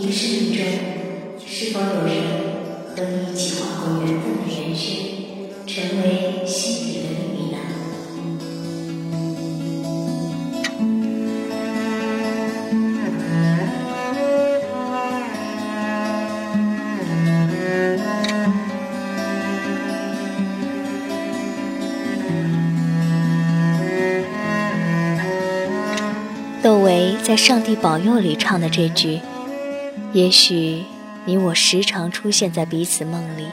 你的生命中是否有人和你一起划过缘分的圆圈，成为心底的秘密呢？窦唯在《上帝保佑》里唱的这句：“也许你我时常出现在彼此梦里，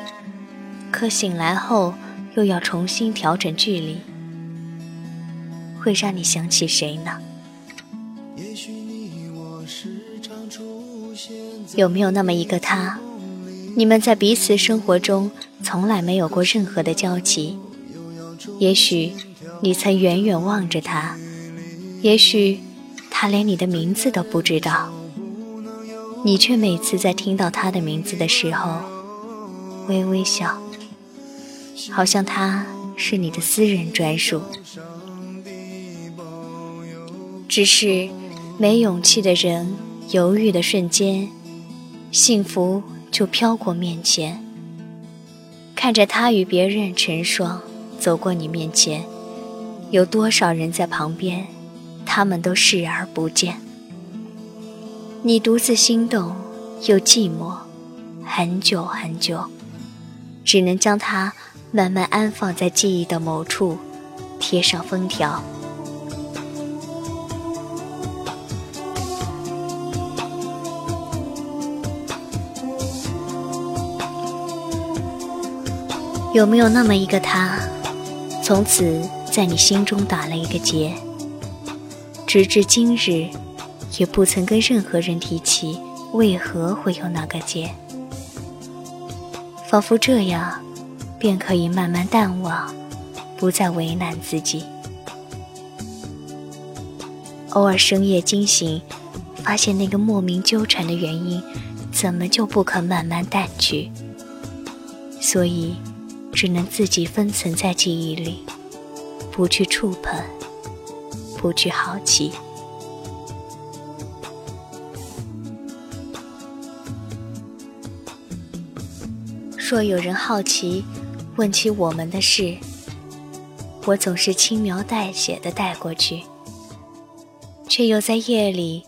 可醒来后又要重新调整距离，会让你想起谁呢？有没有那么一个他，你们在彼此生活中从来没有过任何的交集？也许你曾远远望着他，也许……”他连你的名字都不知道，你却每次在听到他的名字的时候微微笑，好像他是你的私人专属。只是没勇气的人，犹豫的瞬间，幸福就飘过面前。看着他与别人成双走过你面前，有多少人在旁边？他们都视而不见，你独自心动又寂寞，很久很久，只能将它慢慢安放在记忆的某处，贴上封条。有没有那么一个他，从此在你心中打了一个结？直至今日，也不曾跟任何人提起为何会有那个结，仿佛这样，便可以慢慢淡忘，不再为难自己。偶尔深夜惊醒，发现那个莫名纠缠的原因，怎么就不肯慢慢淡去？所以，只能自己封存在记忆里，不去触碰。不去好奇。若有人好奇，问起我们的事，我总是轻描淡写的带过去，却又在夜里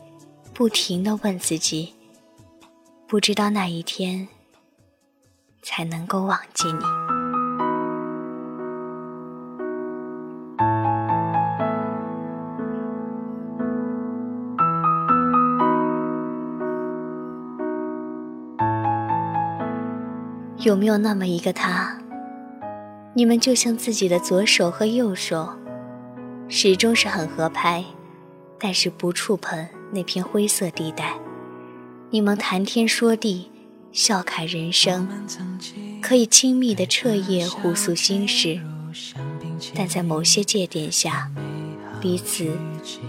不停的问自己：不知道哪一天才能够忘记你。有没有那么一个他？你们就像自己的左手和右手，始终是很合拍，但是不触碰那片灰色地带。你们谈天说地，笑侃人生，可以亲密的彻夜互诉心事，但在某些界点下，彼此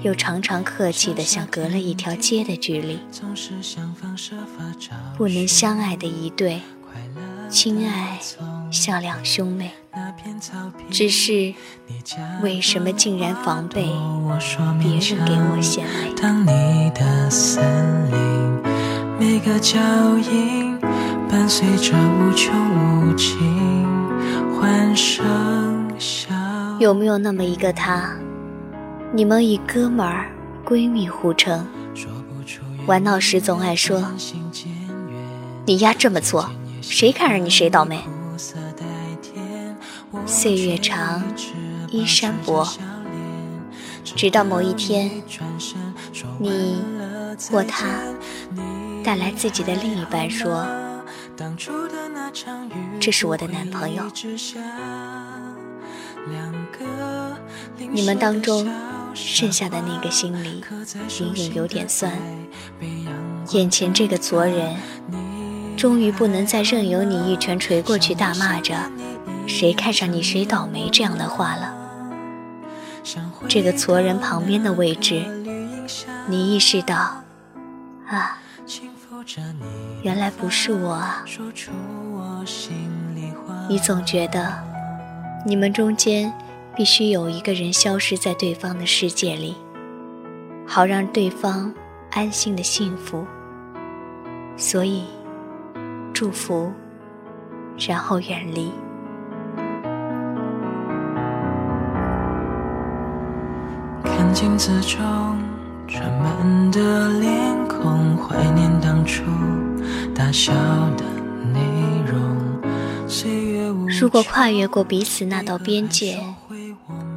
又常常客气的像隔了一条街的距离，不能相爱的一对。亲爱，像两兄妹，只是为什么竟然防备别人给我献媚？当你的森林，每个脚印伴随着无穷无尽欢声笑。有没有那么一个他？你们以哥们儿、闺蜜互称，玩闹时总爱说：“你丫这么做。”谁看上你谁倒霉。岁月长，衣衫薄，直到某一天，你或他带来自己的另一半，说：“这是我的男朋友。”你们当中剩下的那个心里隐隐有点酸，眼前这个昨人。终于不能再任由你一拳捶过去，大骂着“谁看上你谁倒霉”这样的话了。这个矬人旁边的位置，你意识到，啊，原来不是我啊。你总觉得，你们中间必须有一个人消失在对方的世界里，好让对方安心的幸福。所以，祝福，然后远离。看镜子中装满的脸孔，怀念当初大笑的内容。如果跨越过彼此那道边界，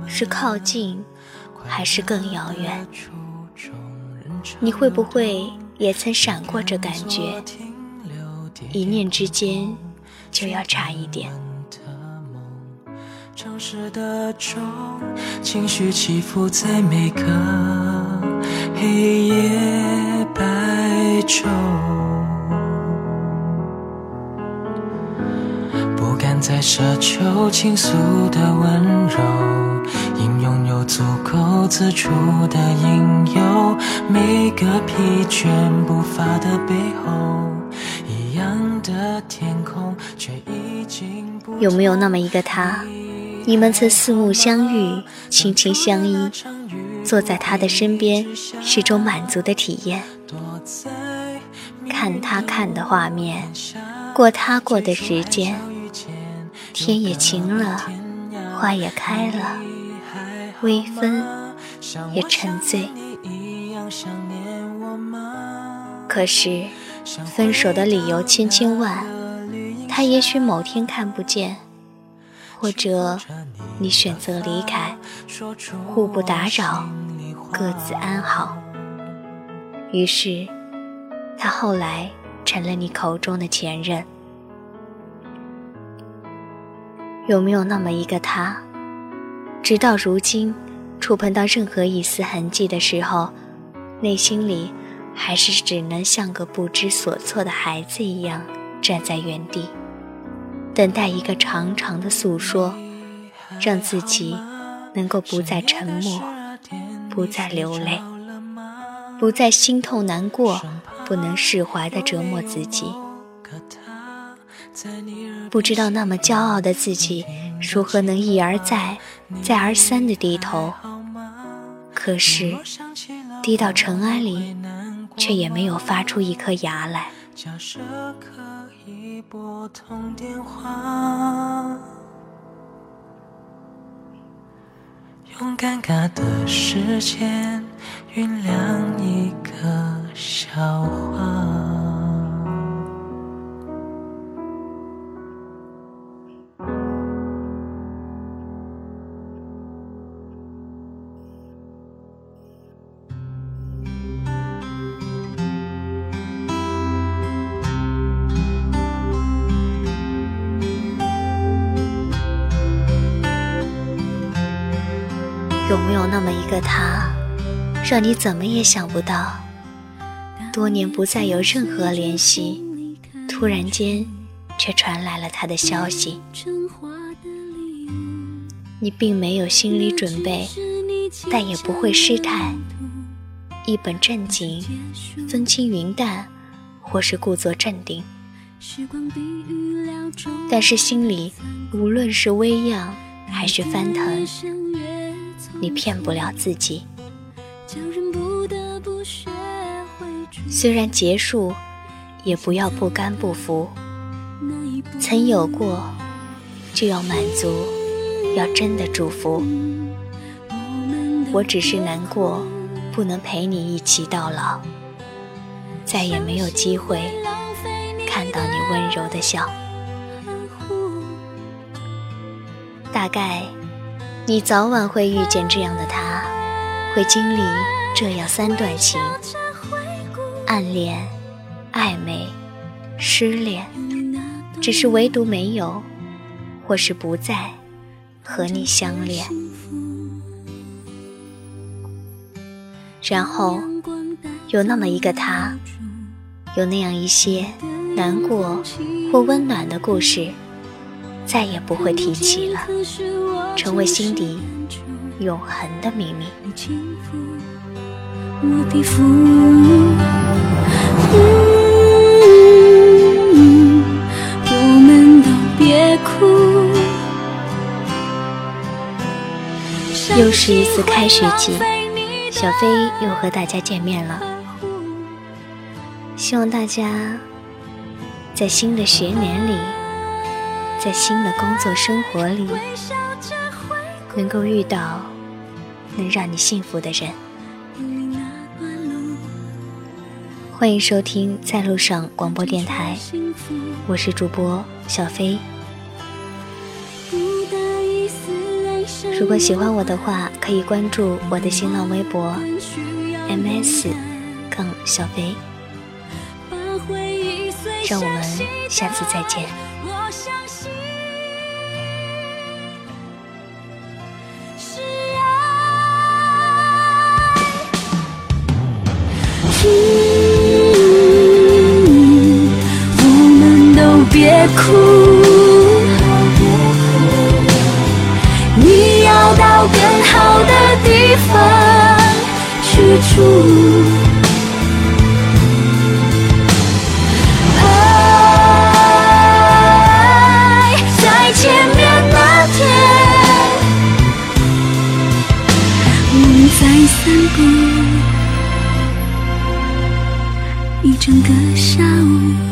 是靠近，还是更遥远？你会不会也曾闪过这感觉？一念之间，就要差一点。情绪起伏在每个黑夜白昼。不敢再奢求倾诉的温柔，因拥有足够自处的引诱，每个疲倦步伐的背后，的天空却已经不。有没有那么一个他，你们曾四目相遇，轻轻相依，坐在他的身边是种满足的体验，看他看的画面，过他过的时间。天也晴了，花也开了，微风也沉醉。可是，分手的理由千千万，他也许某天看不见，或者你选择离开，互不打扰，各自安好。于是，他后来成了你口中的前任。有没有那么一个他，直到如今，触碰到任何一丝痕迹的时候，内心里还是只能像个不知所措的孩子一样站在原地，等待一个长长的诉说，让自己能够不再沉默，不再流泪，不再心痛难过，不能释怀的折磨自己。不知道那么骄傲的自己，如何能一而再、再而三的低头？可是，低到尘埃里，却也没有发出一颗芽来。假设可以拨通电话用尴尬的时间酝酿一个笑话。有没有那么一个他，让你怎么也想不到？多年不再有任何联系，突然间却传来了他的消息。你并没有心理准备，但也不会失态，一本正经，风轻云淡，或是故作镇定。但是心里无论是微漾还是翻腾。你骗不了自己。虽然结束，也不要不甘不服。曾有过，就要满足，要真的祝福。我只是难过，不能陪你一起到老，再也没有机会看到你温柔的笑。大概。你早晚会遇见这样的他，会经历这样三段情：暗恋、暧昧、失恋，只是唯独没有，或是不再和你相恋。然后有那么一个他，有那样一些难过或温暖的故事，再也不会提起了。成为心底永恒的秘密。我的父我们都别哭。又是一次开学季，小飞又和大家见面了。希望大家在新的学年里，在新的工作生活里，能够遇到能让你幸福的人。欢迎收听在路上广播电台，我是主播小飞。如果喜欢我的话，可以关注我的新浪微博 ms 杠小飞。让我们下次再见。嗯，我们都别哭，你要到更好的地方去住。一整个下午。